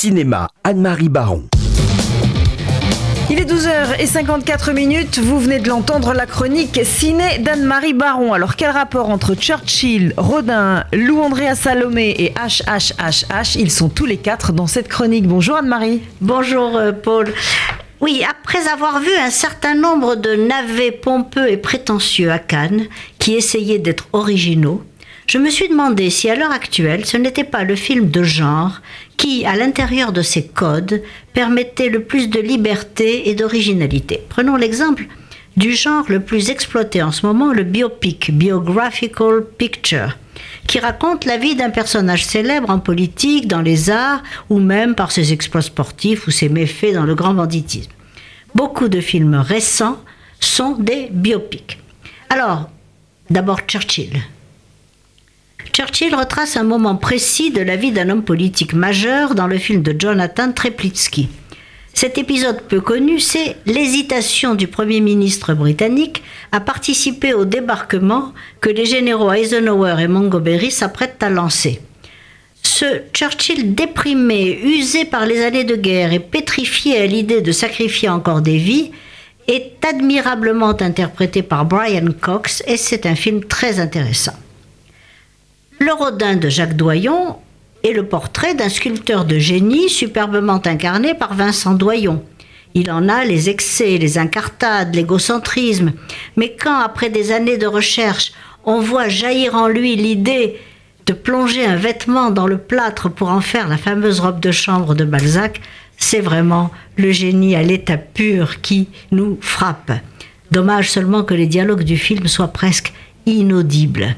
Cinéma, Anne-Marie Baron. Il est 12h54 minutes, vous venez de l'entendre, la chronique ciné d'Anne-Marie Baron. Alors quel rapport entre Churchill, Rodin, Lou Andrea Salomé et HHHH Ils sont tous les quatre dans cette chronique. Bonjour Anne-Marie. Bonjour euh, Paul. Oui, après avoir vu un certain nombre de navets pompeux et prétentieux à Cannes qui essayaient d'être originaux, je me suis demandé si à l'heure actuelle ce n'était pas le film de genre qui, à l'intérieur de ses codes, permettait le plus de liberté et d'originalité. Prenons l'exemple du genre le plus exploité en ce moment, le biopic, biographical picture, qui raconte la vie d'un personnage célèbre en politique, dans les arts, ou même par ses exploits sportifs ou ses méfaits dans le grand banditisme. Beaucoup de films récents sont des biopics. Alors, d'abord Churchill. Churchill retrace un moment précis de la vie d'un homme politique majeur dans le film de Jonathan Treplitsky. Cet épisode peu connu, c'est l'hésitation du Premier ministre britannique à participer au débarquement que les généraux Eisenhower et Montgomery s'apprêtent à lancer. Ce Churchill déprimé, usé par les années de guerre et pétrifié à l'idée de sacrifier encore des vies, est admirablement interprété par Brian Cox et c'est un film très intéressant. Le Rodin de Jacques Doyon est le portrait d'un sculpteur de génie superbement incarné par Vincent Doyon. Il en a les excès, les incartades, l'égocentrisme, mais quand, après des années de recherche, on voit jaillir en lui l'idée de plonger un vêtement dans le plâtre pour en faire la fameuse robe de chambre de Balzac, c'est vraiment le génie à l'état pur qui nous frappe. Dommage seulement que les dialogues du film soient presque inaudibles.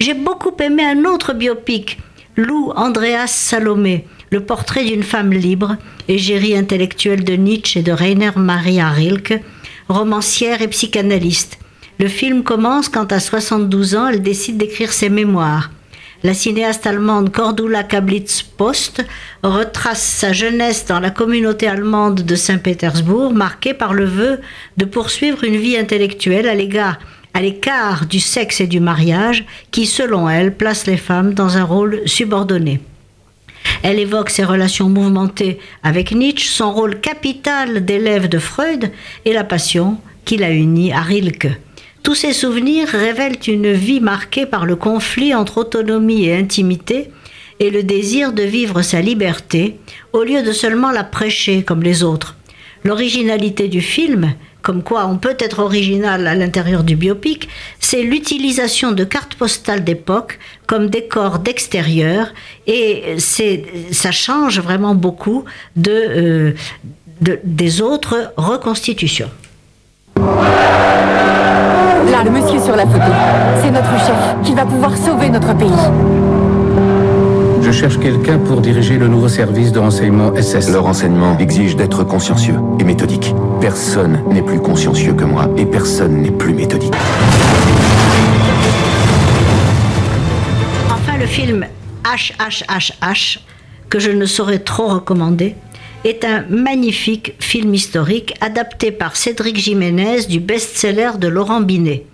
J'ai beaucoup aimé un autre biopic, Lou Andreas Salomé, le portrait d'une femme libre, égérie intellectuelle de Nietzsche et de Rainer Maria Rilke, romancière et psychanalyste. Le film commence quand à 72 ans, elle décide d'écrire ses mémoires. La cinéaste allemande Cordula Kablitz-Post retrace sa jeunesse dans la communauté allemande de Saint-Pétersbourg, marquée par le vœu de poursuivre une vie intellectuelle à l'égard à l'écart du sexe et du mariage qui, selon elle, place les femmes dans un rôle subordonné. Elle évoque ses relations mouvementées avec Nietzsche, son rôle capital d'élève de Freud et la passion qui l'a unie à Rilke. Tous ces souvenirs révèlent une vie marquée par le conflit entre autonomie et intimité et le désir de vivre sa liberté au lieu de seulement la prêcher comme les autres. L'originalité du film, comme quoi on peut être original à l'intérieur du biopic, c'est l'utilisation de cartes postales d'époque comme décor d'extérieur et ça change vraiment beaucoup de, euh, de, des autres reconstitutions. Là, le monsieur sur la photo, c'est notre chef qui va pouvoir sauver notre pays. Je cherche quelqu'un pour diriger le nouveau service de renseignement SS. Le renseignement exige d'être consciencieux et méthodique. Personne n'est plus consciencieux que moi et personne n'est plus méthodique. Enfin, le film HHHH, que je ne saurais trop recommander, est un magnifique film historique adapté par Cédric Jiménez du best-seller de Laurent Binet.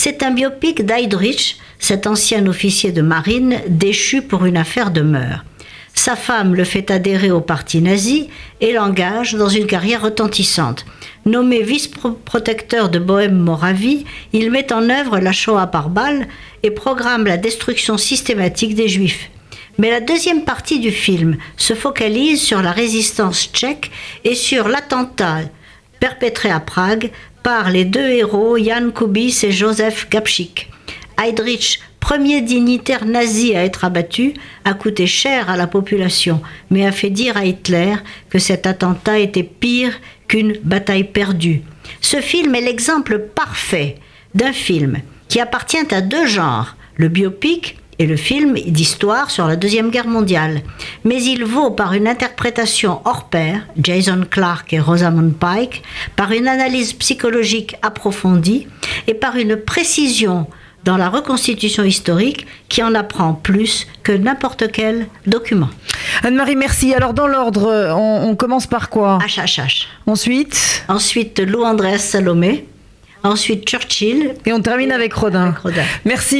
C'est un biopic d'Heydrich, cet ancien officier de marine déchu pour une affaire de meurtre. Sa femme le fait adhérer au parti nazi et l'engage dans une carrière retentissante. Nommé vice-protecteur de Bohème-Moravie, il met en œuvre la Shoah par balle et programme la destruction systématique des Juifs. Mais la deuxième partie du film se focalise sur la résistance tchèque et sur l'attentat perpétré à Prague les deux héros Jan Kubis et Joseph Gapchik. Heydrich, premier dignitaire nazi à être abattu, a coûté cher à la population, mais a fait dire à Hitler que cet attentat était pire qu'une bataille perdue. Ce film est l'exemple parfait d'un film qui appartient à deux genres, le biopic et le film d'histoire sur la Deuxième Guerre mondiale. Mais il vaut par une interprétation hors pair, Jason Clarke et Rosamund Pike, par une analyse psychologique approfondie et par une précision dans la reconstitution historique qui en apprend plus que n'importe quel document. Anne-Marie, merci. Alors, dans l'ordre, on, on, commence par quoi? HHH. Ensuite? Ensuite, Lou Andreas Salomé. Ensuite, Churchill. Et on termine avec Rodin. Avec Rodin. Merci.